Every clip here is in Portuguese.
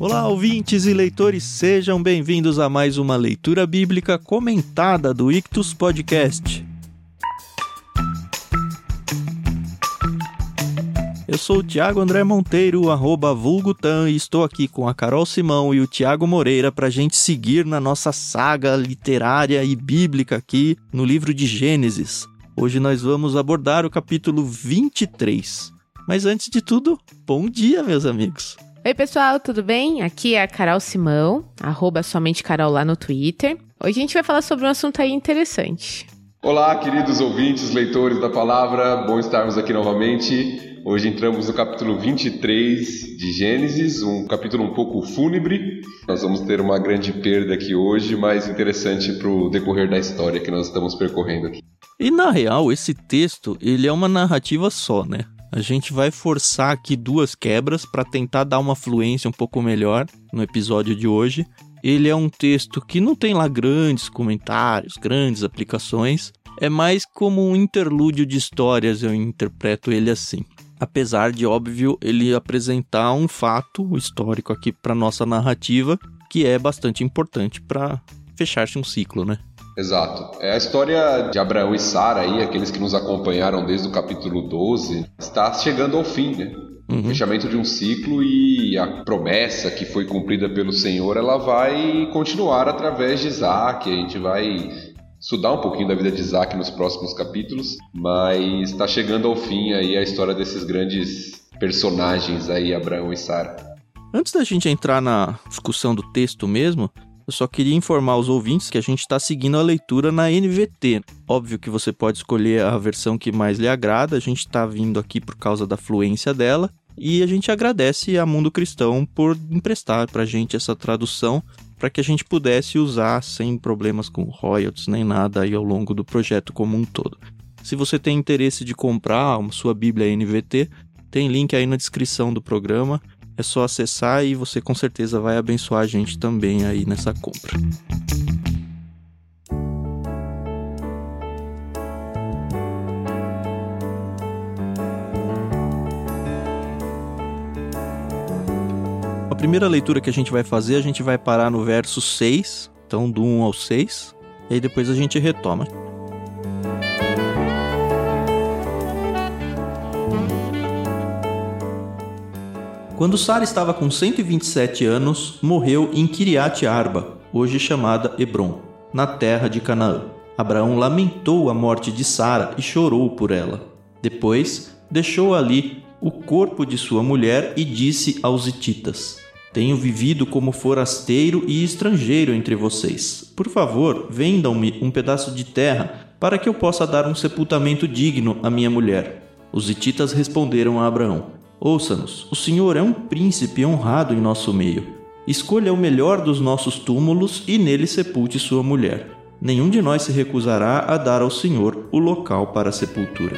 Olá, ouvintes e leitores, sejam bem-vindos a mais uma leitura bíblica comentada do Ictus Podcast. Eu sou o Thiago André Monteiro, arroba vulgutan, e estou aqui com a Carol Simão e o Tiago Moreira para a gente seguir na nossa saga literária e bíblica aqui no livro de Gênesis. Hoje nós vamos abordar o capítulo 23. Mas antes de tudo, bom dia, meus amigos. Oi, pessoal, tudo bem? Aqui é a Carol Simão, arroba somente Carol lá no Twitter. Hoje a gente vai falar sobre um assunto aí interessante. Olá, queridos ouvintes, leitores da palavra, bom estarmos aqui novamente. Hoje entramos no capítulo 23 de Gênesis, um capítulo um pouco fúnebre. Nós vamos ter uma grande perda aqui hoje, mas interessante para o decorrer da história que nós estamos percorrendo aqui. E na real, esse texto, ele é uma narrativa só, né? A gente vai forçar aqui duas quebras para tentar dar uma fluência um pouco melhor no episódio de hoje. Ele é um texto que não tem lá grandes comentários, grandes aplicações. É mais como um interlúdio de histórias, eu interpreto ele assim. Apesar de, óbvio, ele apresentar um fato histórico aqui para nossa narrativa, que é bastante importante para fechar-se um ciclo, né? Exato. É a história de Abraão e Sara aí, aqueles que nos acompanharam desde o capítulo 12, está chegando ao fim, né? Uhum. Fechamento de um ciclo e a promessa que foi cumprida pelo Senhor, ela vai continuar através de Isaac. A gente vai estudar um pouquinho da vida de Isaac nos próximos capítulos, mas está chegando ao fim aí a história desses grandes personagens aí, Abraão e Sara. Antes da gente entrar na discussão do texto mesmo, eu só queria informar os ouvintes que a gente está seguindo a leitura na NVT. Óbvio que você pode escolher a versão que mais lhe agrada, a gente está vindo aqui por causa da fluência dela. E a gente agradece a Mundo Cristão por emprestar para a gente essa tradução para que a gente pudesse usar sem problemas com royalties nem nada aí ao longo do projeto como um todo. Se você tem interesse de comprar sua Bíblia NVT, tem link aí na descrição do programa é só acessar e você com certeza vai abençoar a gente também aí nessa compra. A primeira leitura que a gente vai fazer, a gente vai parar no verso 6, então do 1 ao 6, e aí depois a gente retoma. Quando Sara estava com 127 anos, morreu em Kiriat Arba, hoje chamada Hebron, na terra de Canaã. Abraão lamentou a morte de Sara e chorou por ela. Depois, deixou ali o corpo de sua mulher e disse aos hititas: Tenho vivido como forasteiro e estrangeiro entre vocês. Por favor, vendam-me um pedaço de terra para que eu possa dar um sepultamento digno à minha mulher. Os hititas responderam a Abraão: Ouça-nos, o Senhor é um príncipe honrado em nosso meio. Escolha o melhor dos nossos túmulos e nele sepulte sua mulher. Nenhum de nós se recusará a dar ao Senhor o local para a sepultura.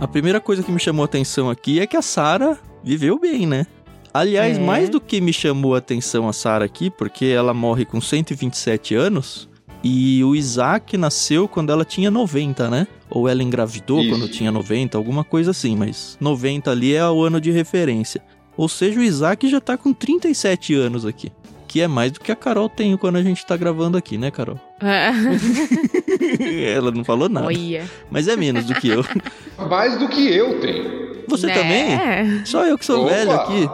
A primeira coisa que me chamou a atenção aqui é que a Sara viveu bem, né? Aliás, é. mais do que me chamou a atenção a Sara aqui, porque ela morre com 127 anos, e o Isaac nasceu quando ela tinha 90, né? Ou ela engravidou Isso. quando tinha 90, alguma coisa assim, mas 90 ali é o ano de referência. Ou seja, o Isaac já tá com 37 anos aqui. Que é mais do que a Carol tem quando a gente tá gravando aqui, né, Carol? É. ela não falou nada. Olha. Mas é menos do que eu. Mais do que eu tenho. Você né? também? Só eu que sou Opa. velho aqui.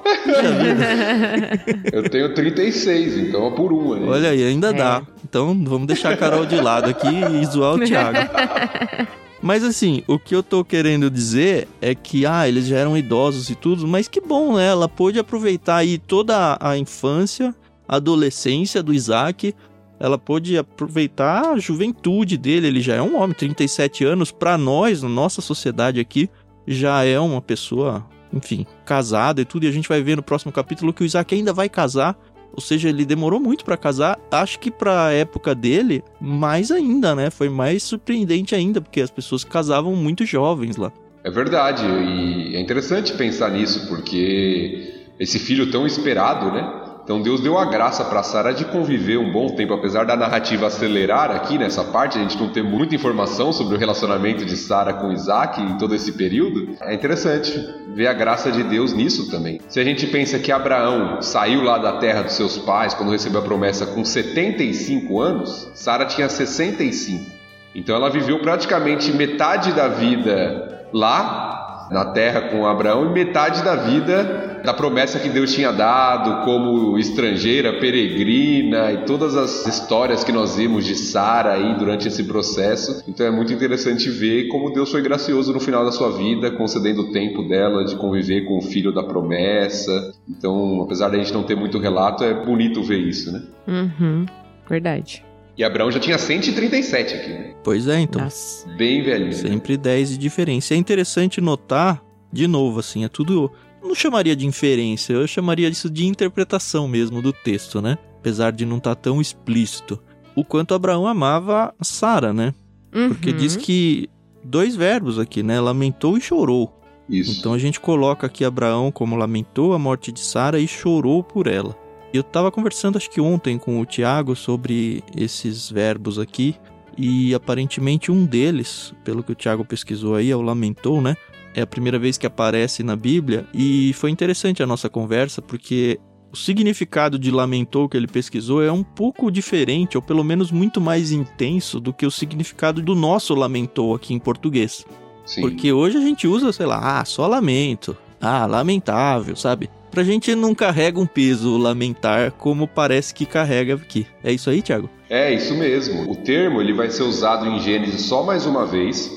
eu tenho 36, então é por uma. Né? Olha aí, ainda é. dá. Então vamos deixar a Carol de lado aqui e zoar o Thiago. Mas assim, o que eu tô querendo dizer é que, ah, eles já eram idosos e tudo, mas que bom, né? Ela pôde aproveitar aí toda a infância, a adolescência do Isaac, ela pôde aproveitar a juventude dele, ele já é um homem, 37 anos, para nós, na nossa sociedade aqui, já é uma pessoa enfim, casado e tudo, e a gente vai ver no próximo capítulo que o Isaac ainda vai casar. Ou seja, ele demorou muito para casar. Acho que pra época dele, mais ainda, né? Foi mais surpreendente ainda, porque as pessoas casavam muito jovens lá. É verdade, e é interessante pensar nisso, porque esse filho tão esperado, né? Então Deus deu a graça para Sara de conviver um bom tempo, apesar da narrativa acelerar aqui nessa parte, a gente não ter muita informação sobre o relacionamento de Sara com Isaac em todo esse período. É interessante ver a graça de Deus nisso também. Se a gente pensa que Abraão saiu lá da terra dos seus pais quando recebeu a promessa com 75 anos, Sara tinha 65. Então ela viveu praticamente metade da vida lá na terra com Abraão e metade da vida da promessa que Deus tinha dado como estrangeira, peregrina e todas as histórias que nós vimos de Sara aí durante esse processo. Então é muito interessante ver como Deus foi gracioso no final da sua vida, concedendo o tempo dela de conviver com o filho da promessa. Então, apesar da gente não ter muito relato, é bonito ver isso, né? Uhum, verdade. E Abraão já tinha 137 aqui, né? Pois é, então. Nossa. Bem velhinho. né? Sempre 10 de diferença. É interessante notar, de novo, assim, é tudo. eu Não chamaria de inferência, eu chamaria isso de interpretação mesmo do texto, né? Apesar de não estar tão explícito. O quanto Abraão amava a Sara, né? Porque Uhum. diz que dois verbos aqui, né? Lamentou e chorou. Isso. Então a gente coloca aqui Abraão como lamentou a morte de Sara e chorou por ela. Eu estava conversando acho que ontem com o Tiago sobre esses verbos aqui e aparentemente um deles, pelo que o Tiago pesquisou aí, é o lamentou, né? É a primeira vez que aparece na Bíblia e foi interessante a nossa conversa porque o significado de lamentou que ele pesquisou é um pouco diferente, ou pelo menos muito mais intenso do que o significado do nosso lamentou aqui em português. Sim. Porque hoje a gente usa, sei lá, ah, só lamento. Ah, lamentável, sabe? Pra gente não carrega um peso lamentar como parece que carrega aqui. É isso aí, Thiago? É isso mesmo. O termo ele vai ser usado em Gênesis só mais uma vez,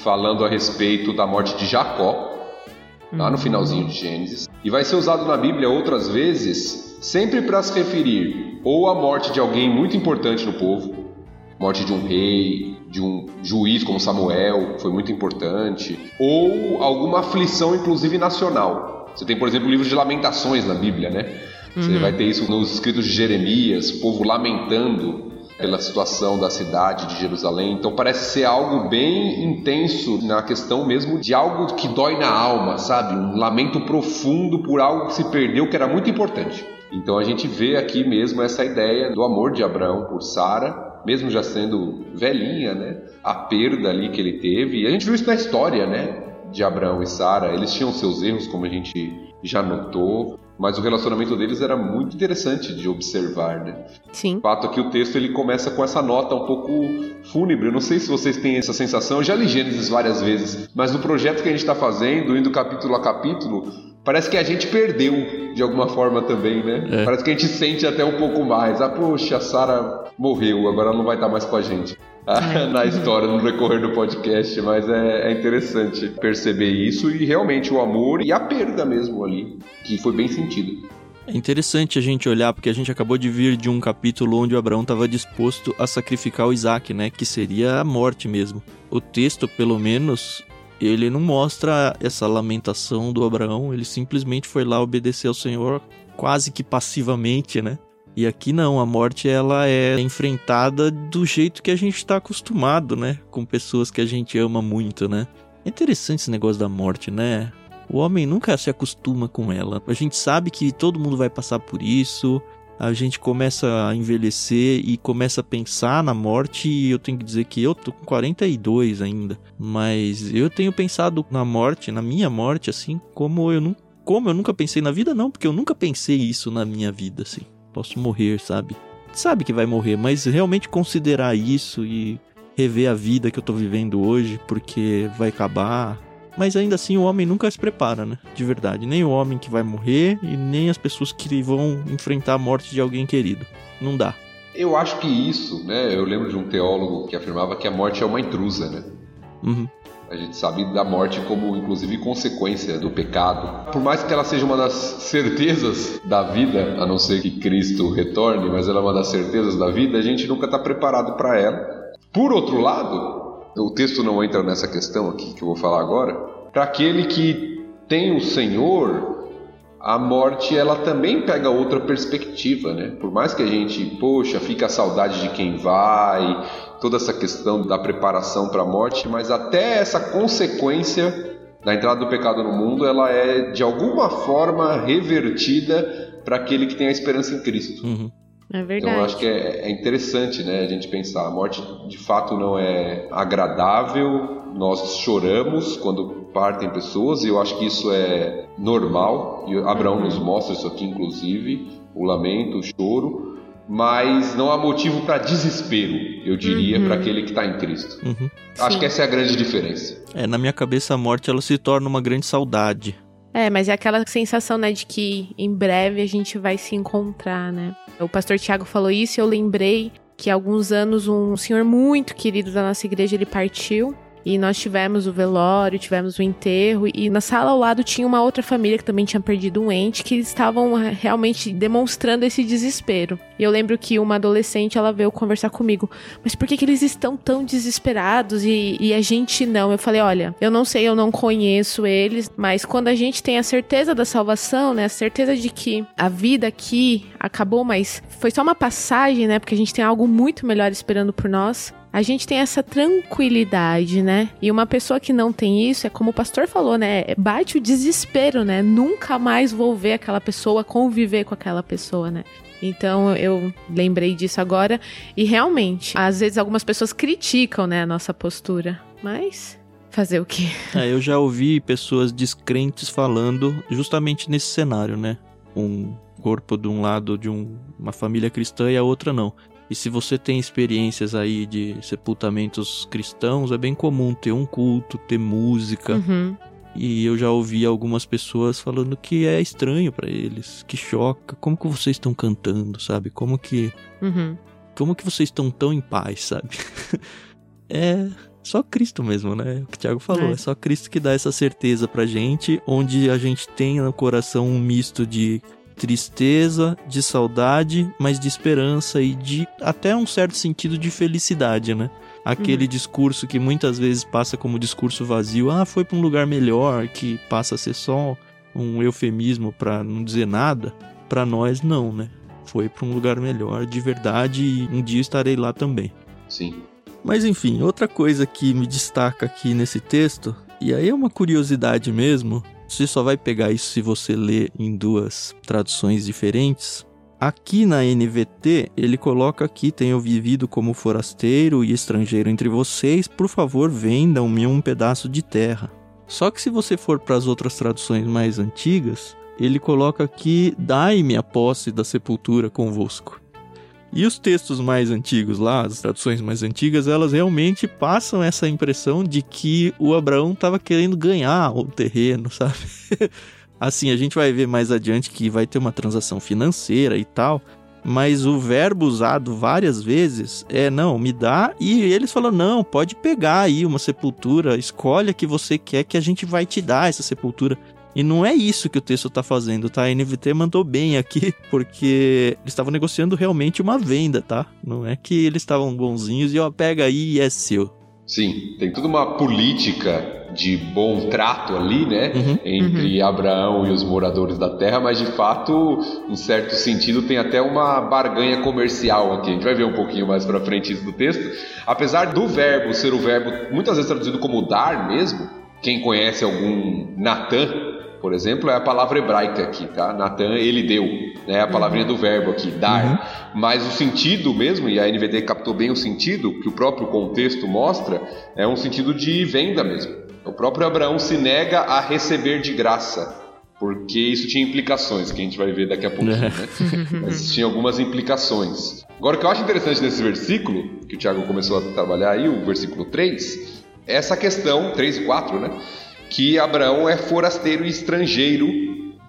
falando a respeito da morte de Jacó, lá no finalzinho de Gênesis, e vai ser usado na Bíblia outras vezes, sempre para se referir ou à morte de alguém muito importante no povo, morte de um rei, de um juiz como Samuel, que foi muito importante, ou alguma aflição inclusive nacional. Você tem, por exemplo, o livro de Lamentações na Bíblia, né? Você vai ter isso nos escritos de Jeremias, o povo lamentando pela situação da cidade de Jerusalém. Então parece ser algo bem intenso na questão mesmo de algo que dói na alma, sabe? Um lamento profundo por algo que se perdeu que era muito importante. Então a gente vê aqui mesmo essa ideia do amor de Abraão por Sara, mesmo já sendo velhinha, né? A perda ali que ele teve. E a gente viu isso na história, né? De Abraão e Sara. Eles tinham seus erros, como a gente já notou, mas o relacionamento deles era muito interessante de observar, né? Sim. O fato é que o texto ele começa com essa nota um pouco fúnebre. Eu não sei se vocês têm essa sensação. Eu já li Gênesis várias vezes, mas no projeto que a gente está fazendo, indo capítulo a capítulo, parece que a gente perdeu de alguma forma também, né? É. Parece que a gente sente até um pouco mais. Ah, poxa, a Sara morreu, agora ela não vai estar mais com a gente. Na história, no decorrer do podcast, mas é, é interessante perceber isso e realmente o amor e a perda mesmo ali, que foi bem sentido. É interessante a gente olhar, porque a gente acabou de vir de um capítulo onde o Abraão estava disposto a sacrificar o Isaac, né? Que seria a morte mesmo. O texto, pelo menos, ele não mostra essa lamentação do Abraão, ele simplesmente foi lá obedecer ao Senhor quase que passivamente, né? E aqui não, a morte ela é enfrentada do jeito que a gente está acostumado, né? Com pessoas que a gente ama muito, né? É interessante esse negócio da morte, né? O homem nunca se acostuma com ela. A gente sabe que todo mundo vai passar por isso. A gente começa a envelhecer e começa a pensar na morte. E eu tenho que dizer que eu tô com 42 ainda. Mas eu tenho pensado na morte, na minha morte, assim, como eu, nu como eu nunca pensei na vida, não, porque eu nunca pensei isso na minha vida, assim. Posso morrer, sabe? Sabe que vai morrer, mas realmente considerar isso e rever a vida que eu tô vivendo hoje, porque vai acabar. Mas ainda assim o homem nunca se prepara, né? De verdade. Nem o homem que vai morrer e nem as pessoas que vão enfrentar a morte de alguém querido. Não dá. Eu acho que isso, né? Eu lembro de um teólogo que afirmava que a morte é uma intrusa, né? Uhum. A gente sabe da morte como, inclusive, consequência do pecado. Por mais que ela seja uma das certezas da vida, a não ser que Cristo retorne, mas ela é uma das certezas da vida, a gente nunca está preparado para ela. Por outro lado, o texto não entra nessa questão aqui que eu vou falar agora. Para aquele que tem o Senhor, a morte ela também pega outra perspectiva, né? Por mais que a gente, poxa, fica a saudade de quem vai, toda essa questão da preparação para a morte, mas até essa consequência da entrada do pecado no mundo, ela é de alguma forma revertida para aquele que tem a esperança em Cristo. Uhum. É verdade. Então eu acho que é, é, interessante, né, a gente pensar. A morte de fato não é agradável. Nós choramos quando partem pessoas e eu acho que isso é normal. E Abraão uhum. nos mostra isso aqui, inclusive, o lamento, o choro. Mas não há motivo para desespero, eu diria, uhum. para aquele que está em Cristo. Uhum. Acho Sim. que essa é a grande diferença. É, na minha cabeça a morte ela se torna uma grande saudade. É, mas é aquela sensação, né, de que em breve a gente vai se encontrar, né? O pastor Tiago falou isso e eu lembrei que há alguns anos um senhor muito querido da nossa igreja ele partiu e nós tivemos o velório, tivemos o enterro, e na sala ao lado tinha uma outra família que também tinha perdido um ente, que estavam eh, realmente demonstrando esse desespero. E eu lembro que uma adolescente, ela veio conversar comigo, mas por que, que eles estão tão desesperados e, e a gente não? Eu falei, olha, eu não sei, eu não conheço eles, mas quando a gente tem a certeza da salvação, né, a certeza de que a vida aqui acabou, mas foi só uma passagem, né, porque a gente tem algo muito melhor esperando por nós, a gente tem essa tranquilidade, né? E uma pessoa que não tem isso, é como o pastor falou, né? Bate o desespero, né? Nunca mais vou ver aquela pessoa, conviver com aquela pessoa, né? Então eu lembrei disso agora e realmente, às vezes algumas pessoas criticam, né, a nossa postura, mas fazer o quê? É, eu já ouvi pessoas descrentes falando justamente nesse cenário, né? Um corpo de um lado de um, uma família cristã e a outra não. E se você tem experiências aí de sepultamentos cristãos, é bem comum ter um culto, ter música. Uhum. E eu já ouvi algumas pessoas falando que é estranho para eles, que choca. Como que vocês estão cantando, sabe? Como que. Uhum. Como que vocês estão tão em paz, sabe? é só Cristo mesmo, né? O que o Thiago falou. É. é só Cristo que dá essa certeza pra gente, onde a gente tem no coração um misto de tristeza, de saudade, mas de esperança e de até um certo sentido de felicidade, né? Aquele uhum. discurso que muitas vezes passa como discurso vazio, ah, foi para um lugar melhor, que passa a ser só um eufemismo para não dizer nada. Para nós não, né? Foi para um lugar melhor de verdade e um dia estarei lá também. Sim. Mas enfim, outra coisa que me destaca aqui nesse texto, e aí é uma curiosidade mesmo, você só vai pegar isso se você ler em duas traduções diferentes. Aqui na NVT, ele coloca aqui: Tenho vivido como forasteiro e estrangeiro entre vocês, por favor, vendam-me um pedaço de terra. Só que se você for para as outras traduções mais antigas, ele coloca aqui: Dai-me a posse da sepultura convosco. E os textos mais antigos lá, as traduções mais antigas, elas realmente passam essa impressão de que o Abraão estava querendo ganhar o terreno, sabe? assim, a gente vai ver mais adiante que vai ter uma transação financeira e tal, mas o verbo usado várias vezes é não, me dá, e eles falam: não, pode pegar aí uma sepultura, escolhe a que você quer que a gente vai te dar essa sepultura. E não é isso que o texto está fazendo, tá? A NVT mandou bem aqui, porque eles estavam negociando realmente uma venda, tá? Não é que eles estavam bonzinhos e ó, pega aí e é seu. Sim, tem toda uma política de bom trato ali, né? Uhum, entre uhum. Abraão e os moradores da terra, mas de fato, em certo sentido, tem até uma barganha comercial aqui. A gente vai ver um pouquinho mais para frente isso do texto. Apesar do verbo ser o verbo muitas vezes traduzido como dar mesmo, quem conhece algum Natan por exemplo, é a palavra hebraica aqui, tá? Natan, ele deu, né? A palavrinha uhum. do verbo aqui, dar. Uhum. Mas o sentido mesmo, e a NVD captou bem o sentido, que o próprio contexto mostra, é um sentido de venda mesmo. O próprio Abraão se nega a receber de graça, porque isso tinha implicações, que a gente vai ver daqui a pouquinho, né? Mas tinha algumas implicações. Agora, o que eu acho interessante nesse versículo, que o Tiago começou a trabalhar aí, o versículo 3, é essa questão, 3 e 4, né? Que Abraão é forasteiro e estrangeiro,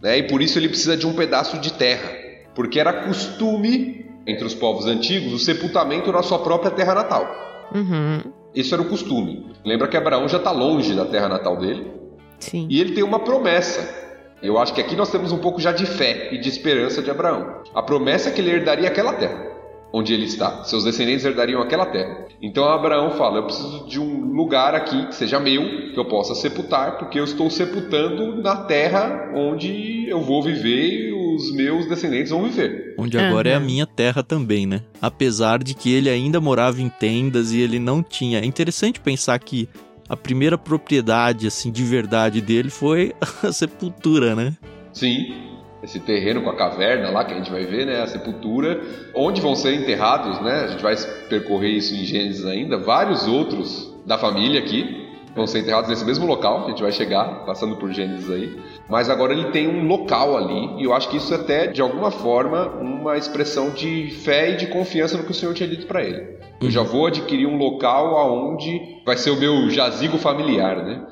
né? e por isso ele precisa de um pedaço de terra, porque era costume entre os povos antigos o sepultamento na sua própria terra natal. Uhum. Isso era o costume. Lembra que Abraão já está longe da terra natal dele? Sim. E ele tem uma promessa. Eu acho que aqui nós temos um pouco já de fé e de esperança de Abraão. A promessa é que ele herdaria aquela terra onde ele está. Seus descendentes herdariam aquela terra. Então Abraão fala: Eu preciso de um lugar aqui que seja meu, que eu possa sepultar, porque eu estou sepultando na terra onde eu vou viver e os meus descendentes vão viver. Onde agora uhum. é a minha terra também, né? Apesar de que ele ainda morava em tendas e ele não tinha. É interessante pensar que a primeira propriedade, assim, de verdade dele foi a sepultura, né? Sim. Esse terreno com a caverna lá que a gente vai ver, né, a sepultura, onde vão ser enterrados, né? A gente vai percorrer isso em Gênesis ainda, vários outros da família aqui vão ser enterrados nesse mesmo local, que a gente vai chegar passando por Gênesis aí. Mas agora ele tem um local ali, e eu acho que isso é até de alguma forma uma expressão de fé e de confiança no que o Senhor tinha dito para ele. Eu já vou adquirir um local aonde vai ser o meu jazigo familiar, né?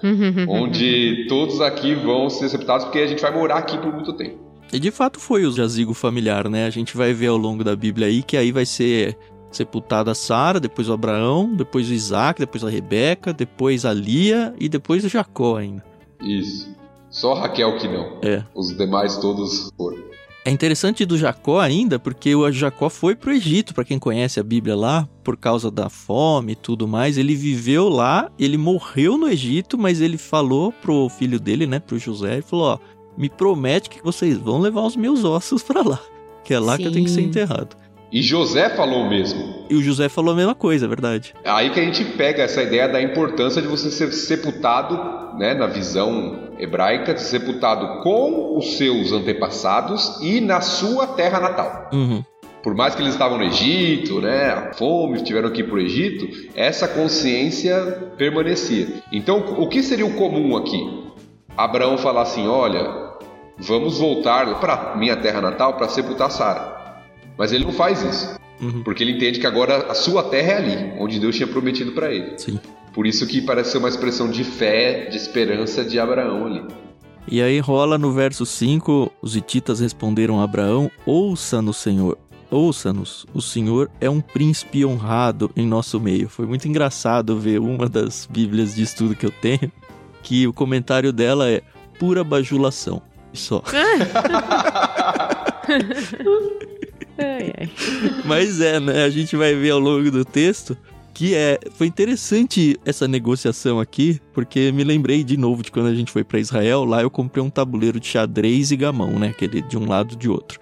onde todos aqui vão ser sepultados porque a gente vai morar aqui por muito tempo. E de fato foi o jazigo familiar, né? A gente vai ver ao longo da Bíblia aí que aí vai ser sepultada Sara, depois o Abraão, depois o Isaac, depois a Rebeca, depois a Lia e depois o Jacó ainda. Isso. Só Raquel que não. É. Os demais todos foram. É interessante do Jacó ainda, porque o Jacó foi pro Egito, para quem conhece a Bíblia lá, por causa da fome e tudo mais. Ele viveu lá, ele morreu no Egito, mas ele falou pro filho dele, né, pro José, ele falou: ó, me promete que vocês vão levar os meus ossos para lá, que é lá Sim. que eu tenho que ser enterrado. E José falou o mesmo. E o José falou a mesma coisa, é verdade. Aí que a gente pega essa ideia da importância de você ser sepultado, né, na visão hebraica, de ser sepultado com os seus antepassados e na sua terra natal. Uhum. Por mais que eles estavam no Egito, né, a fome, tiveram que ir para o Egito, essa consciência permanecia. Então, o que seria o comum aqui? Abraão falar assim: olha, vamos voltar para minha terra natal para sepultar Sara. Mas ele não faz isso. Uhum. Porque ele entende que agora a sua terra é ali, onde Deus tinha prometido para ele. Sim. Por isso que parece ser uma expressão de fé, de esperança de Abraão ali. E aí rola no verso 5, os hititas responderam a Abraão: Ouça-nos, Senhor. Ouça-nos, o Senhor é um príncipe honrado em nosso meio. Foi muito engraçado ver uma das bíblias de estudo que eu tenho, que o comentário dela é pura bajulação. Só. Ai, ai. Mas é, né? A gente vai ver ao longo do texto que é foi interessante essa negociação aqui, porque me lembrei de novo de quando a gente foi para Israel, lá eu comprei um tabuleiro de xadrez e gamão, né, aquele de um lado e de outro.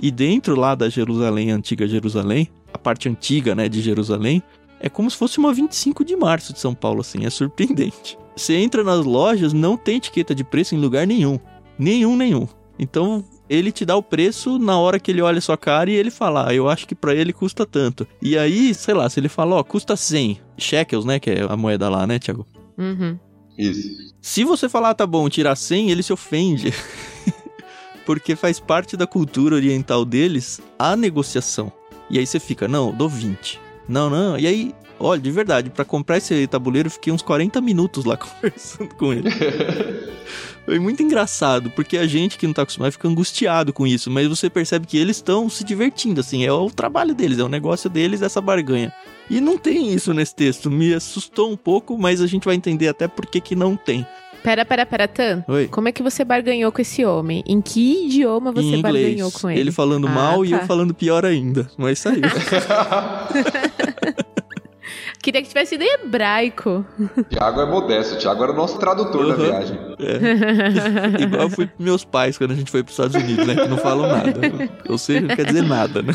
E dentro lá da Jerusalém, antiga Jerusalém, a parte antiga, né, de Jerusalém, é como se fosse uma 25 de março de São Paulo assim, é surpreendente. Você entra nas lojas, não tem etiqueta de preço em lugar nenhum. Nenhum, nenhum. Então ele te dá o preço na hora que ele olha a sua cara e ele fala, ah, eu acho que para ele custa tanto. E aí, sei lá, se ele fala, ó, custa 100 shekels, né, que é a moeda lá, né, Thiago? Uhum. Isso. Se você falar, tá bom, tirar 100, ele se ofende. Porque faz parte da cultura oriental deles a negociação. E aí você fica, não, dou 20. Não, não. E aí, olha, de verdade, para comprar esse tabuleiro, eu fiquei uns 40 minutos lá conversando com ele. Foi muito engraçado, porque a gente que não tá acostumado fica angustiado com isso, mas você percebe que eles estão se divertindo, assim, é o trabalho deles, é o negócio deles, essa barganha. E não tem isso nesse texto, me assustou um pouco, mas a gente vai entender até por que que não tem. Pera, pera, pera, Tan. Oi. Como é que você barganhou com esse homem? Em que idioma você inglês, barganhou com ele? Ele falando Ah, mal e tá. eu falando pior ainda, mas saiu. Queria que tivesse sido em hebraico. Tiago é modesto, Tiago era o nosso tradutor da Uhum. viagem. É. Igual eu fui pros meus pais quando a gente foi pros Estados Unidos, né? Que não falam nada. Ou seja, não quer dizer nada, né?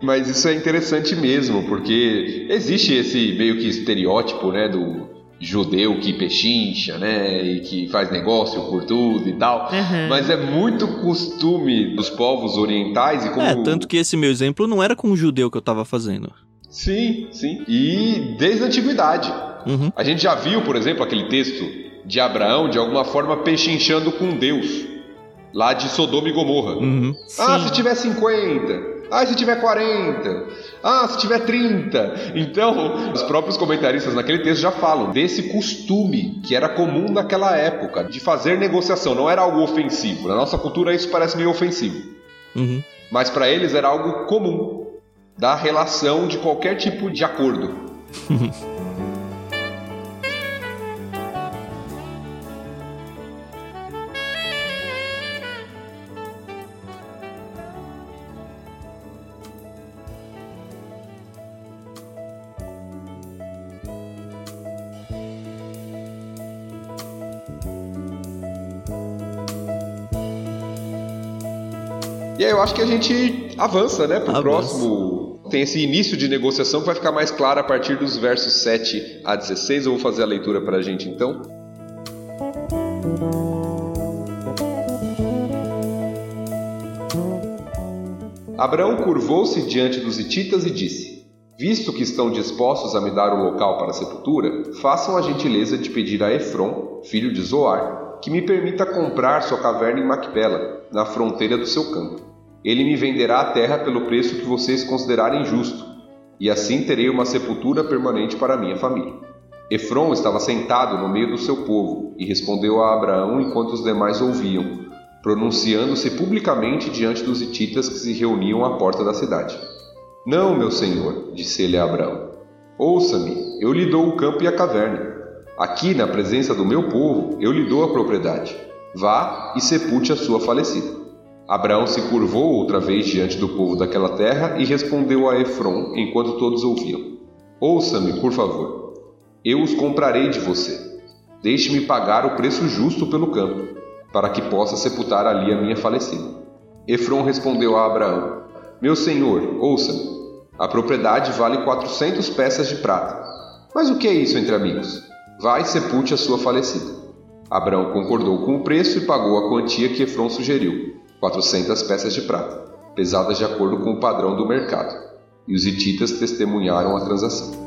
Mas isso é interessante mesmo, porque existe esse meio que estereótipo, né, do judeu que pechincha, né, e que faz negócio por tudo e tal. Uhum. Mas é muito costume dos povos orientais e como É, tanto que esse meu exemplo não era com um judeu que eu tava fazendo. Sim, sim. E desde a antiguidade. Uhum. A gente já viu, por exemplo, aquele texto de Abraão de alguma forma pechinchando com Deus, lá de Sodoma e Gomorra. Uhum. Ah, se tiver 50. Ah, se tiver 40. Ah, se tiver 30. Então, os próprios comentaristas naquele texto já falam desse costume que era comum naquela época, de fazer negociação. Não era algo ofensivo. Na nossa cultura isso parece meio ofensivo. Uhum. Mas para eles era algo comum da relação de qualquer tipo de acordo. E aí eu acho que a gente avança, né, pro Avança. próximo tem esse início de negociação que vai ficar mais claro a partir dos versos 7 a 16. Eu vou fazer a leitura para a gente então. Abraão curvou-se diante dos hititas e disse: Visto que estão dispostos a me dar o local para a sepultura, façam a gentileza de pedir a Efron, filho de Zoar, que me permita comprar sua caverna em Macpela, na fronteira do seu campo. Ele me venderá a terra pelo preço que vocês considerarem justo, e assim terei uma sepultura permanente para minha família. Efron estava sentado no meio do seu povo e respondeu a Abraão enquanto os demais ouviam, pronunciando-se publicamente diante dos hititas que se reuniam à porta da cidade. Não, meu senhor, disse ele a Abraão. Ouça-me, eu lhe dou o campo e a caverna. Aqui, na presença do meu povo, eu lhe dou a propriedade. Vá e sepulte a sua falecida. Abraão se curvou outra vez diante do povo daquela terra e respondeu a Efron enquanto todos ouviam: Ouça-me, por favor. Eu os comprarei de você. Deixe-me pagar o preço justo pelo campo, para que possa sepultar ali a minha falecida. Efron respondeu a Abraão: Meu senhor, ouça-me. A propriedade vale quatrocentos peças de prata. Mas o que é isso entre amigos? Vai e sepulte a sua falecida. Abraão concordou com o preço e pagou a quantia que Efron sugeriu, 400 peças de prata, pesadas de acordo com o padrão do mercado. E os hititas testemunharam a transação.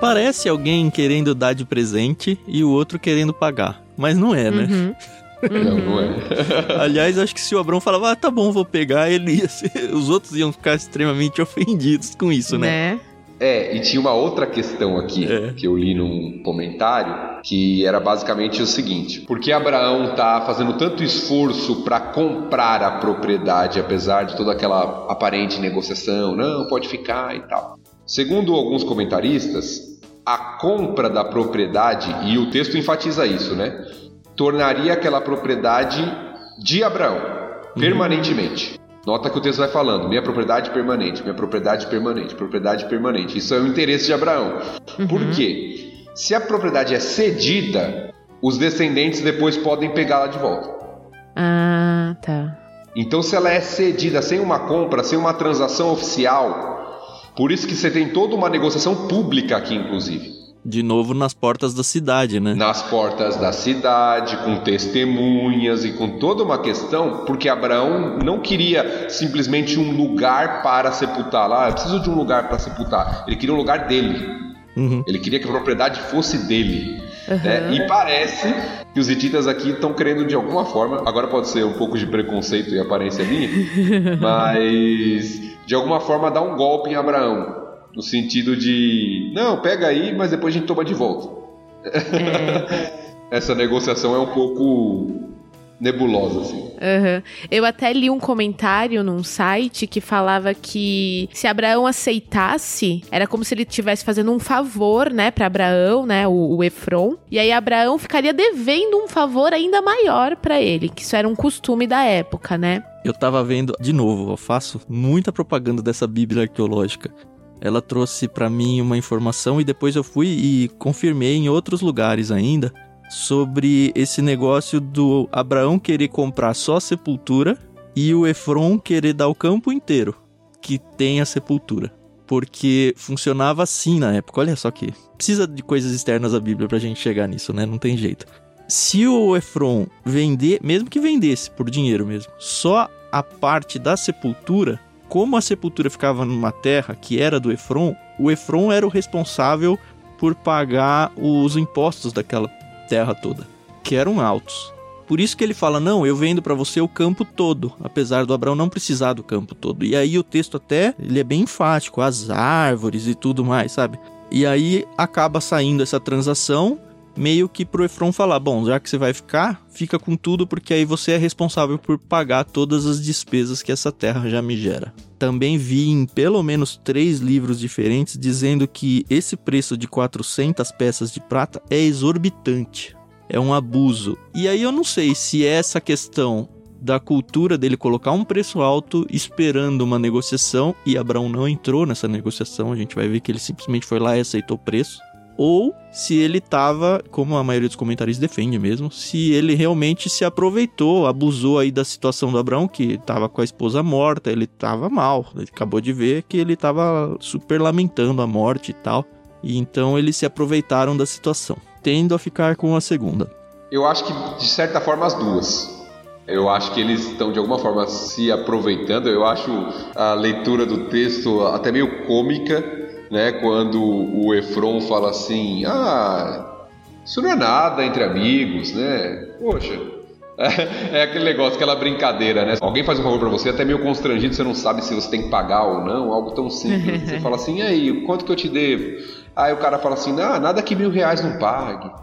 Parece alguém querendo dar de presente e o outro querendo pagar, mas não é, né? Uhum. Não, não é. Aliás, acho que se o Abrão falava, ah, tá bom, vou pegar, ele ia ser... os outros iam ficar extremamente ofendidos com isso, né? né? É, e tinha uma outra questão aqui É. que eu li num comentário que era basicamente o seguinte: por que Abraão tá fazendo tanto esforço para comprar a propriedade, apesar de toda aquela aparente negociação, não, pode ficar e tal? Segundo alguns comentaristas, a compra da propriedade, e o texto enfatiza isso, né? Tornaria aquela propriedade de Abraão, permanentemente. Nota que o texto vai falando, minha propriedade permanente, minha propriedade permanente, propriedade permanente. Isso é o interesse de Abraão. Por quê? Se a propriedade é cedida, os descendentes depois podem pegá-la de volta. Ah, tá. Então, se ela é cedida sem uma compra, sem uma transação oficial, por isso que você tem toda uma negociação pública aqui, inclusive. De novo nas portas da cidade, né? nas portas da cidade, com testemunhas e com toda uma questão, porque Abraão não queria simplesmente um lugar para sepultar lá, ah, eu preciso de um lugar para sepultar. Ele queria um lugar dele. Uhum. Ele queria que a propriedade fosse dele. Uhum. né? E parece que os hititas aqui estão querendo de alguma forma, agora pode ser um pouco de preconceito e aparência minha, mas de alguma forma dar um golpe em Abraão. No sentido de, não, pega aí, mas depois a gente toma de volta. Essa negociação é um pouco nebulosa, assim. Uhum. Eu até li um comentário num site que falava que se Abraão aceitasse, era como se ele estivesse fazendo um favor, né, para Abraão, né, o, o Efron. E aí Abraão ficaria devendo um favor ainda maior para ele, que isso era um costume da época, né? Eu tava vendo, de novo, eu faço muita propaganda dessa Bíblia arqueológica. Ela trouxe pra mim uma informação e depois eu fui e confirmei em outros lugares ainda sobre esse negócio do Abraão querer comprar só a sepultura e o Efron querer dar o campo inteiro que tem a sepultura. Porque funcionava assim na época. Olha só que precisa de coisas externas à Bíblia pra gente chegar nisso, né? Não tem jeito. Se o Efron vender, mesmo que vendesse por dinheiro mesmo, só a parte da sepultura, como a sepultura ficava numa terra que era do Efron, o Efron era o responsável por pagar os impostos daquela terra toda, que eram altos. Por isso que ele fala: "Não, eu vendo para você o campo todo", apesar do Abraão não precisar do campo todo. E aí o texto até, ele é bem enfático, as árvores e tudo mais, sabe? E aí acaba saindo essa transação meio que pro Efron falar: bom, já que você vai ficar, fica com tudo, porque aí você é responsável por pagar todas as despesas que essa terra já me gera. Também vi em pelo menos três livros diferentes dizendo que esse preço de 400 peças de prata é exorbitante. É um abuso. E aí eu não sei se é essa questão da cultura dele colocar um preço alto esperando uma negociação e Abraão não entrou nessa negociação, a gente vai ver que ele simplesmente foi lá e aceitou o preço ou se ele tava, como a maioria dos comentários defende mesmo, se ele realmente se aproveitou, abusou aí da situação do Abraão, que tava com a esposa morta, ele tava mal. Ele acabou de ver que ele tava super lamentando a morte e tal. E então eles se aproveitaram da situação, tendo a ficar com a segunda. Eu acho que, de certa forma, as duas. Eu acho que eles estão de alguma forma se aproveitando. Eu acho a leitura do texto até meio cômica, né? Quando o Efron fala assim: Ah, isso não é nada entre amigos, né? Poxa, é, aquele negócio, aquela brincadeira, né? Alguém faz um favor para você, até meio constrangido, você não sabe se você tem que pagar ou não, algo tão simples. Você fala assim, e aí, quanto que eu te devo? Aí o cara fala assim, ah, nada que mil reais não pague.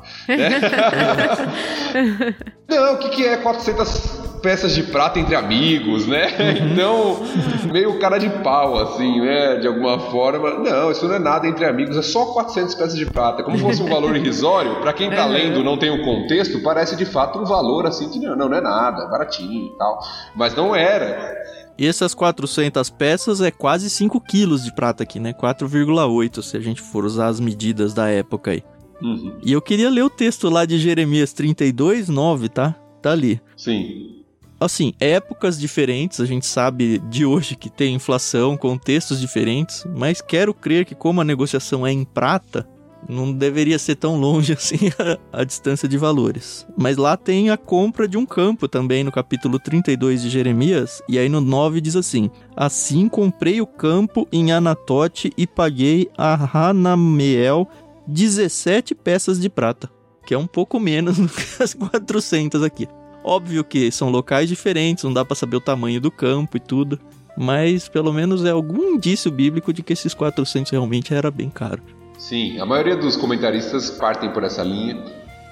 Né? não, o que, que é 400 peças de prata entre amigos, né? Uhum. Então, meio cara de pau, assim, né? De alguma forma. Não, isso não é nada entre amigos, é só 400 peças de prata. Como se fosse um valor irrisório. Para quem tá lendo não tem o contexto, parece de fato um valor assim que não, não é nada, baratinho e tal. Mas não era. E essas 400 peças é quase 5 quilos de prata aqui, né? 4,8 se a gente for usar as medidas da época aí. Uhum. E eu queria ler o texto lá de Jeremias 32, 9, tá? Tá ali. Sim. Assim, épocas diferentes, a gente sabe de hoje que tem inflação, contextos diferentes, mas quero crer que como a negociação é em prata, não deveria ser tão longe assim a, a, distância de valores. Mas lá tem a compra de um campo também no capítulo 32 de Jeremias, e aí no 9 diz assim: Assim comprei o campo em Anatote e paguei a Hanameel 17 peças de prata, que é um pouco menos do que as 400 aqui. Óbvio que são locais diferentes, não dá para saber o tamanho do campo e tudo, mas pelo menos é algum indício bíblico de que esses 400 realmente era bem caro. Sim, a maioria dos comentaristas partem por essa linha.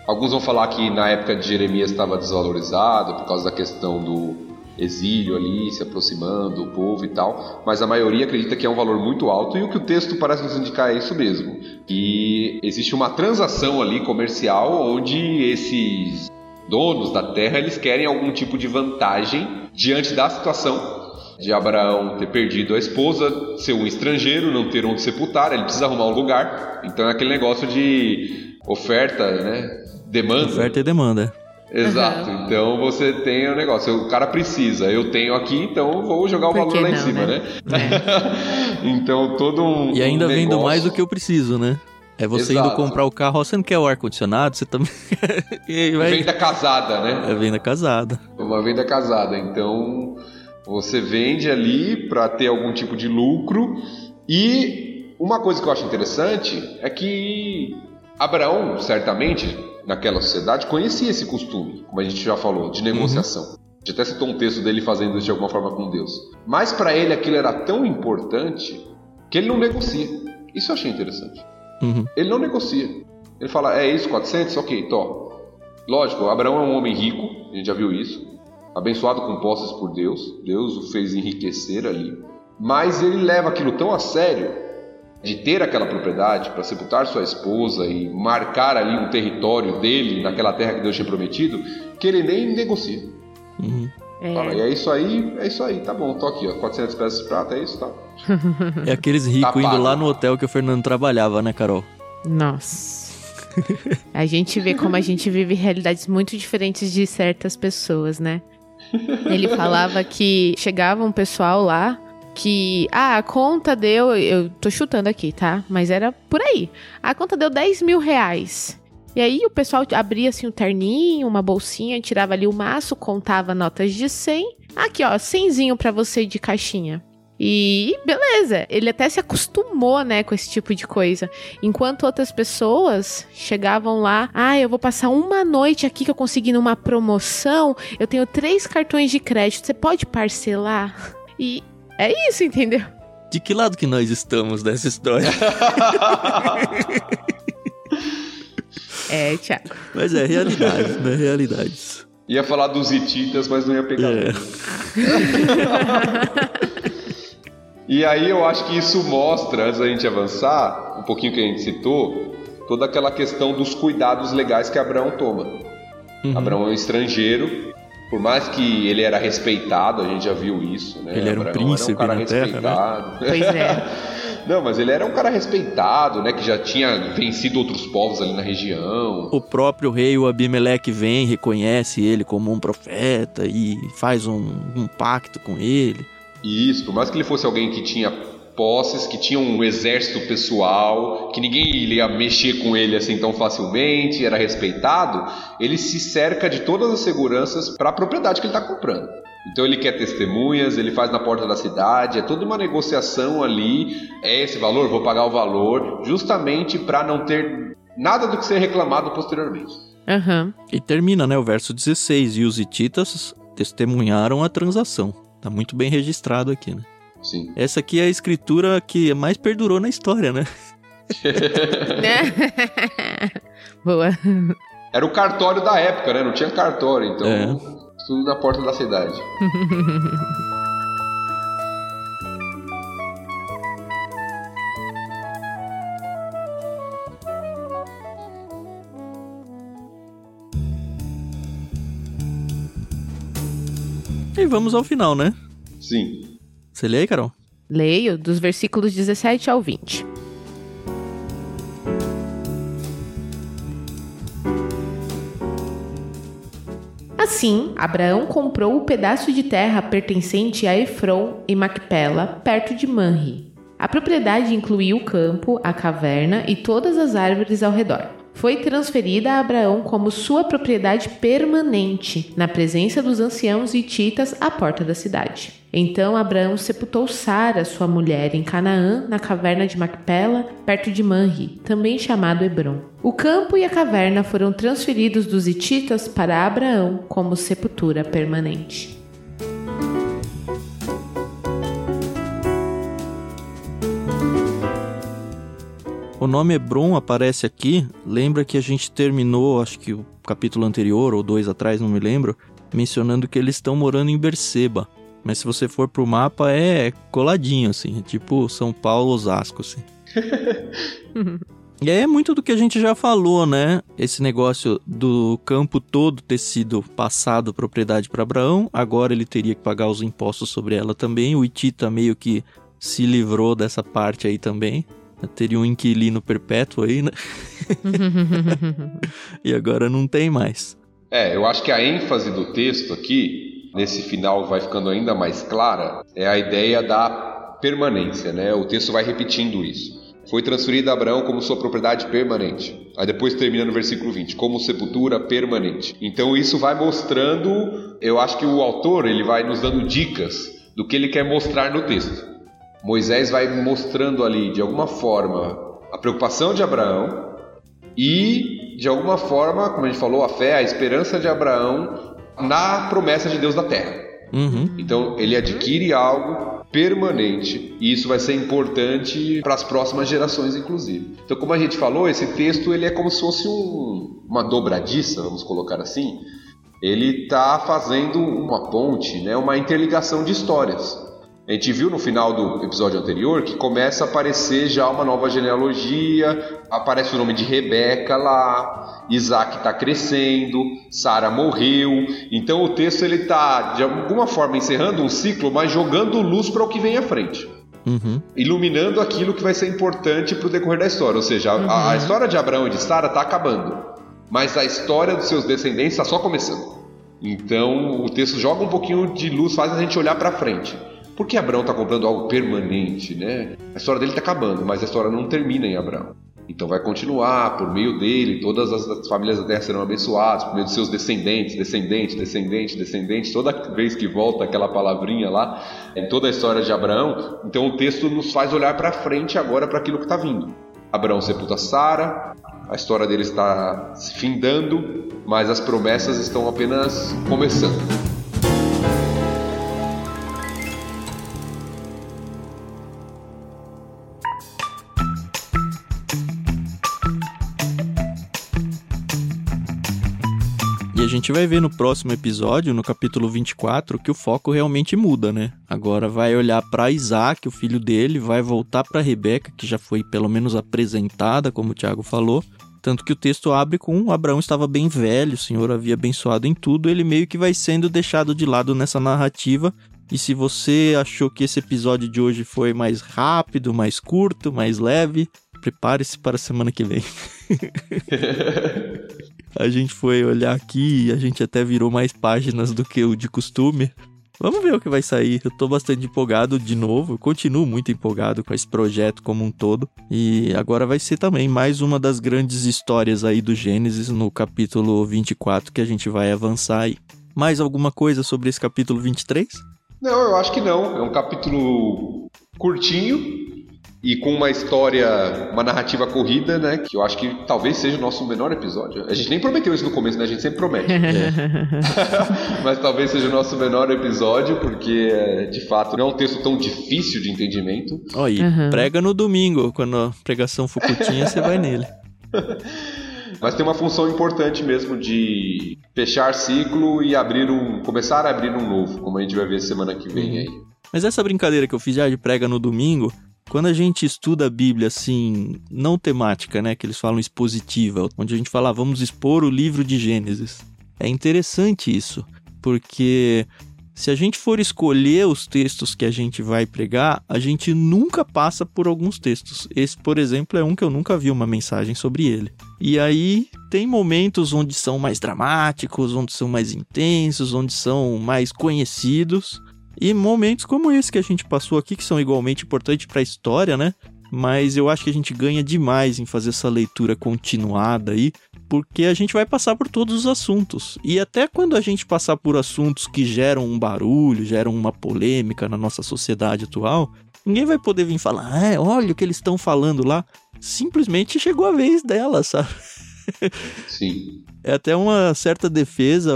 Alguns vão falar que na época de Jeremias estava desvalorizado por causa da questão do exílio ali, se aproximando do povo e tal, mas a maioria acredita que é um valor muito alto e o que o texto parece nos indicar é isso mesmo, que existe uma transação ali comercial onde esses donos da terra eles querem algum tipo de vantagem diante da situação de Abraão ter perdido a esposa, ser um estrangeiro, não ter onde sepultar, ele precisa arrumar um lugar. Então é aquele negócio de oferta, né? Demanda. Oferta e demanda. Exato. Uhum. Então você tem o um negócio, o cara precisa, eu tenho aqui, então vou jogar o valor lá não, em cima, né? né? É. então todo um. E ainda um vendo mais do que eu preciso, né? É você Exato. indo comprar o carro, você não quer o ar-condicionado, você também. vai... Venda casada, né? É venda casada. Uma venda casada. Então você vende ali para ter algum tipo de lucro. E uma coisa que eu acho interessante é que Abraão, certamente, naquela sociedade, conhecia esse costume, como a gente já falou, de negociação. Uhum. A gente até citou um texto dele fazendo isso de alguma forma com Deus. Mas para ele aquilo era tão importante que ele não negocia. Isso eu achei interessante. Uhum. Ele não negocia. Ele fala, é isso, 400? Ok, to. Lógico, Abraão é um homem rico, a gente já viu isso abençoado com posses por Deus, Deus o fez enriquecer ali, mas ele leva aquilo tão a sério de ter aquela propriedade para sepultar sua esposa e marcar ali um território dele naquela terra que Deus tinha prometido, que ele nem negocia. Uhum. É. Fala, e é isso aí, é isso aí, tá bom, tô aqui, ó, 400 peças de prata, é isso, tá? é aqueles ricos tá indo lá no hotel que o Fernando trabalhava, né, Carol? Nossa. a gente vê como a gente vive realidades muito diferentes de certas pessoas, né? Ele falava que chegava um pessoal lá que, ah, a conta deu, eu tô chutando aqui, tá? Mas era por aí. A conta deu 10 mil reais. E aí o pessoal abria assim um terninho, uma bolsinha, tirava ali o maço, contava notas de 100. Aqui, ó, 100zinho pra você de caixinha. E beleza, ele até se acostumou, né, com esse tipo de coisa. Enquanto outras pessoas chegavam lá, ah, eu vou passar uma noite aqui que eu consegui numa promoção, eu tenho três cartões de crédito, você pode parcelar? E é isso, entendeu? De que lado que nós estamos dessa história? é, Thiago. Mas é realidade, né? Realidades. Ia falar dos hititas, mas não ia pegar. É. E aí eu acho que isso mostra, antes da gente avançar, um pouquinho que a gente citou, toda aquela questão dos cuidados legais que Abraão toma. Uhum. Abraão é um estrangeiro, por mais que ele era respeitado, a gente já viu isso, né? Ele era Abraão um príncipe era um cara respeitado. Terra, né? Pois é. Não, mas ele era um cara respeitado, né? Que já tinha vencido outros povos ali na região. O próprio rei, o Abimeleque, vem, reconhece ele como um profeta e faz um, um pacto com ele. Isso, por mais que ele fosse alguém que tinha posses, que tinha um exército pessoal, que ninguém ia mexer com ele assim tão facilmente, era respeitado, ele se cerca de todas as seguranças para a propriedade que ele está comprando. Então ele quer testemunhas, ele faz na porta da cidade, é toda uma negociação ali. É esse valor, vou pagar o valor, justamente para não ter nada do que ser reclamado posteriormente. Aham. E termina, né, o verso 16. E os hititas testemunharam a transação. Tá muito bem registrado aqui, né? Sim. Essa aqui é a escritura que mais perdurou na história, né? Boa. Era o cartório da época, né? Não tinha cartório, então É. tudo na porta da cidade. E vamos ao final, né? Sim. Você lê aí, Carol? Leio dos versículos 17 ao 20. Assim, Abraão comprou o pedaço de terra pertencente a Efron e Macpela, perto de Manre. A propriedade incluía o campo, a caverna e todas as árvores ao redor. Foi transferida a Abraão como sua propriedade permanente, na presença dos anciãos hititas à porta da cidade. Então Abraão sepultou Sara, sua mulher, em Canaã, na caverna de Macpela, perto de Manre, também chamado Hebron. O campo e a caverna foram transferidos dos hititas para Abraão como sepultura permanente. O nome Hebron aparece aqui. Lembra que a gente terminou, acho que o capítulo anterior ou dois atrás, não me lembro, mencionando que eles estão morando em Berseba. Mas se você for pro mapa, é coladinho, assim, é tipo São Paulo, Osasco, assim. E aí é muito do que a gente já falou, né? Esse negócio do campo todo ter sido passado propriedade para Abraão, agora ele teria que pagar os impostos sobre ela também. O Itita meio que se livrou dessa parte aí também. Teria um inquilino perpétuo aí, né? e agora não tem mais. É, eu acho que a ênfase do texto aqui, nesse final vai ficando ainda mais clara, é a ideia da permanência, né? O texto vai repetindo isso. Foi transferido a Abraão como sua propriedade permanente. Aí depois termina no versículo 20, como sepultura permanente. Então isso vai mostrando, eu acho que o autor ele vai nos dando dicas do que ele quer mostrar no texto. Moisés vai mostrando ali, de alguma forma, a preocupação de Abraão e, de alguma forma, como a gente falou, a fé, a esperança de Abraão na promessa de Deus da terra. Uhum. Então, ele adquire algo permanente e isso vai ser importante para as próximas gerações, inclusive. Então, como a gente falou, esse texto ele é como se fosse um- uma dobradiça, vamos colocar assim. Ele está fazendo uma ponte, né, uma interligação de histórias. A gente viu no final do episódio anterior que começa a aparecer já uma nova genealogia, aparece o nome de Rebeca lá, Isaac está crescendo, Sara morreu. Então o texto ele está de alguma forma encerrando um ciclo, mas jogando luz para o que vem à frente, Uhum. iluminando aquilo que vai ser importante para o decorrer da história. Ou seja, a- a, história de Abraão e de Sara está acabando, mas a história dos seus descendentes está só começando. Então o texto joga um pouquinho de luz, faz a gente olhar para frente. Por que Abraão está comprando algo permanente, né? A história dele está acabando, mas a história não termina em Abraão. Então vai continuar, por meio dele, todas as as famílias da terra serão abençoadas, por meio de seus descendentes, descendentes, descendentes, descendentes, toda vez que volta aquela palavrinha lá, em toda a história de Abraão, então o texto nos faz olhar para frente agora para aquilo que está vindo. Abraão sepulta Sara, a história dele está se findando, mas as promessas estão apenas começando. Gente vai ver no próximo episódio, no capítulo 24, que o foco realmente muda, né? Agora vai olhar para Isaac, o filho dele, vai voltar para Rebeca, que já foi pelo menos apresentada, como o Tiago falou. Tanto que o texto abre com Abraão estava bem velho, o Senhor havia abençoado em tudo, ele meio que vai sendo deixado de lado nessa narrativa. E se você achou que esse episódio de hoje foi mais rápido, mais curto, mais leve, prepare-se para a semana que vem. A gente foi olhar aqui e a gente até virou mais páginas do que o de costume. Vamos ver o que vai sair. Eu tô bastante empolgado de novo. Eu continuo muito empolgado com esse projeto como um todo. E agora vai ser também mais uma das grandes histórias aí do Gênesis no capítulo 24 que a gente vai avançar aí. Mais alguma coisa sobre esse capítulo 23? Não, eu acho que não. É um capítulo curtinho, e com uma história, uma narrativa corrida, né? Que eu acho que talvez seja o nosso menor episódio. A gente nem prometeu isso no começo, né? A gente sempre promete. Mas talvez seja o nosso menor episódio, porque de fato não é um texto tão difícil de entendimento. Olha, uhum. prega no domingo, quando a pregação for curtinha, você vai nele. Mas tem uma função importante mesmo de fechar ciclo e abrir um. começar a abrir um novo, como a gente vai ver semana que vem aí. Mas essa brincadeira que eu fiz já de prega no domingo, quando a gente estuda a Bíblia assim, não temática, né, que eles falam expositiva, onde a gente fala, ah, vamos expor o livro de Gênesis. É interessante isso, porque se a gente for escolher os textos que a gente vai pregar, a gente nunca passa por alguns textos. Esse, por exemplo, é um que eu nunca vi uma mensagem sobre ele. E aí tem momentos onde são mais dramáticos, onde são mais intensos, onde são mais conhecidos. E momentos como esse que a gente passou aqui, que são igualmente importantes para a história, né? Mas eu acho que a gente ganha demais em fazer essa leitura continuada aí, porque a gente vai passar por todos os assuntos. E até quando a gente passar por assuntos que geram um barulho, geram uma polêmica na nossa sociedade atual, ninguém vai poder vir falar, ah, olha o que eles estão falando lá. Simplesmente chegou a vez dela, sabe? Sim. É até uma certa defesa,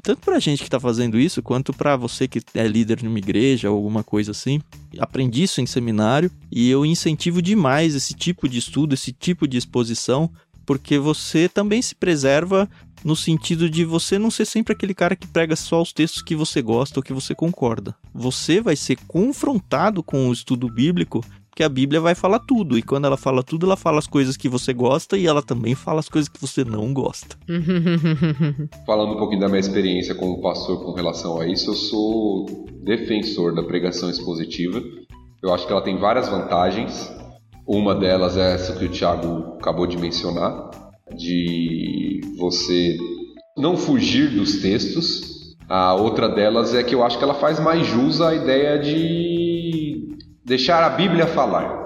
tanto pra gente que tá fazendo isso, quanto para você que é líder de uma igreja ou alguma coisa assim. Aprendi isso em seminário e eu incentivo demais esse tipo de estudo, esse tipo de exposição, porque você também se preserva no sentido de você não ser sempre aquele cara que prega só os textos que você gosta ou que você concorda. Você vai ser confrontado com o estudo bíblico que a Bíblia vai falar tudo. E quando ela fala tudo, ela fala as coisas que você gosta e ela também fala as coisas que você não gosta. Falando um pouquinho da minha experiência como pastor com relação a isso, eu sou defensor da pregação expositiva. Eu acho que ela tem várias vantagens. Uma delas é essa que o Tiago acabou de mencionar, de você não fugir dos textos. A outra delas é que eu acho que ela faz mais jus à ideia de deixar a Bíblia falar.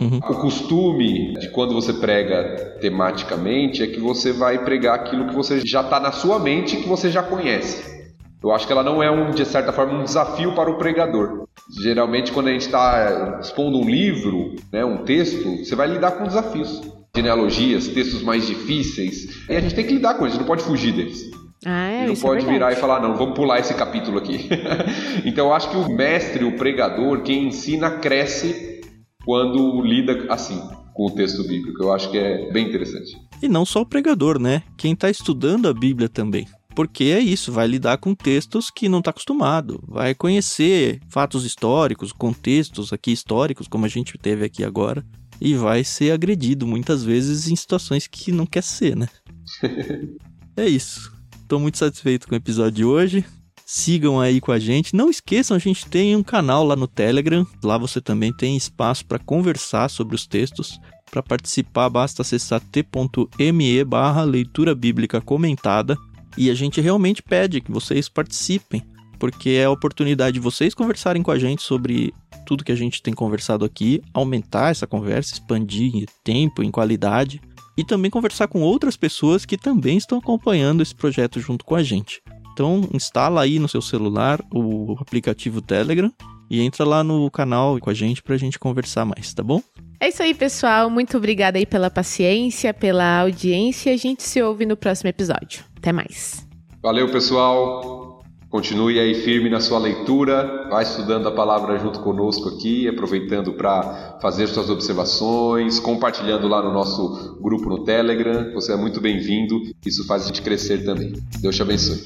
Uhum. O costume de quando você prega tematicamente é que você vai pregar aquilo que você já está na sua mente e que você já conhece. Eu acho que ela não é, um, de certa forma, um desafio para o pregador. Geralmente, quando a gente está expondo um livro, né, um texto, você vai lidar com desafios. Genealogias, textos mais difíceis. E a gente tem que lidar com eles, não pode fugir deles. Ah, é, e não pode é virar e falar, não, vamos pular esse capítulo aqui. então eu acho que o mestre, o pregador, quem ensina, cresce quando lida assim com o texto bíblico. Eu acho que é bem interessante. E não só o pregador, né? Quem está estudando a Bíblia também. Porque é isso, vai lidar com textos que não está acostumado, vai conhecer fatos históricos, contextos aqui históricos, como a gente teve aqui agora, e vai ser agredido muitas vezes em situações que não quer ser, né? é isso. Tô muito satisfeito com o episódio de hoje. Sigam aí com a gente. Não esqueçam, a gente tem um canal lá no Telegram. Lá você também tem espaço para conversar sobre os textos. Para participar, basta acessar t.me barra leitura bíblica comentada. E a gente realmente pede que vocês participem, porque é a oportunidade de vocês conversarem com a gente sobre tudo que a gente tem conversado aqui, aumentar essa conversa, expandir em tempo, em qualidade e também conversar com outras pessoas que também estão acompanhando esse projeto junto com a gente. Então, instala aí no seu celular o aplicativo Telegram e entra lá no canal com a gente para a gente conversar mais, tá bom? É isso aí, pessoal. Muito obrigada aí pela paciência, pela audiência. A gente se ouve no próximo episódio. Até mais. Valeu, pessoal. Continue aí firme na sua leitura, vai estudando a palavra junto conosco aqui, aproveitando para fazer suas observações, compartilhando lá no nosso grupo no Telegram. Você é muito bem-vindo, isso faz a gente crescer também. Deus te abençoe.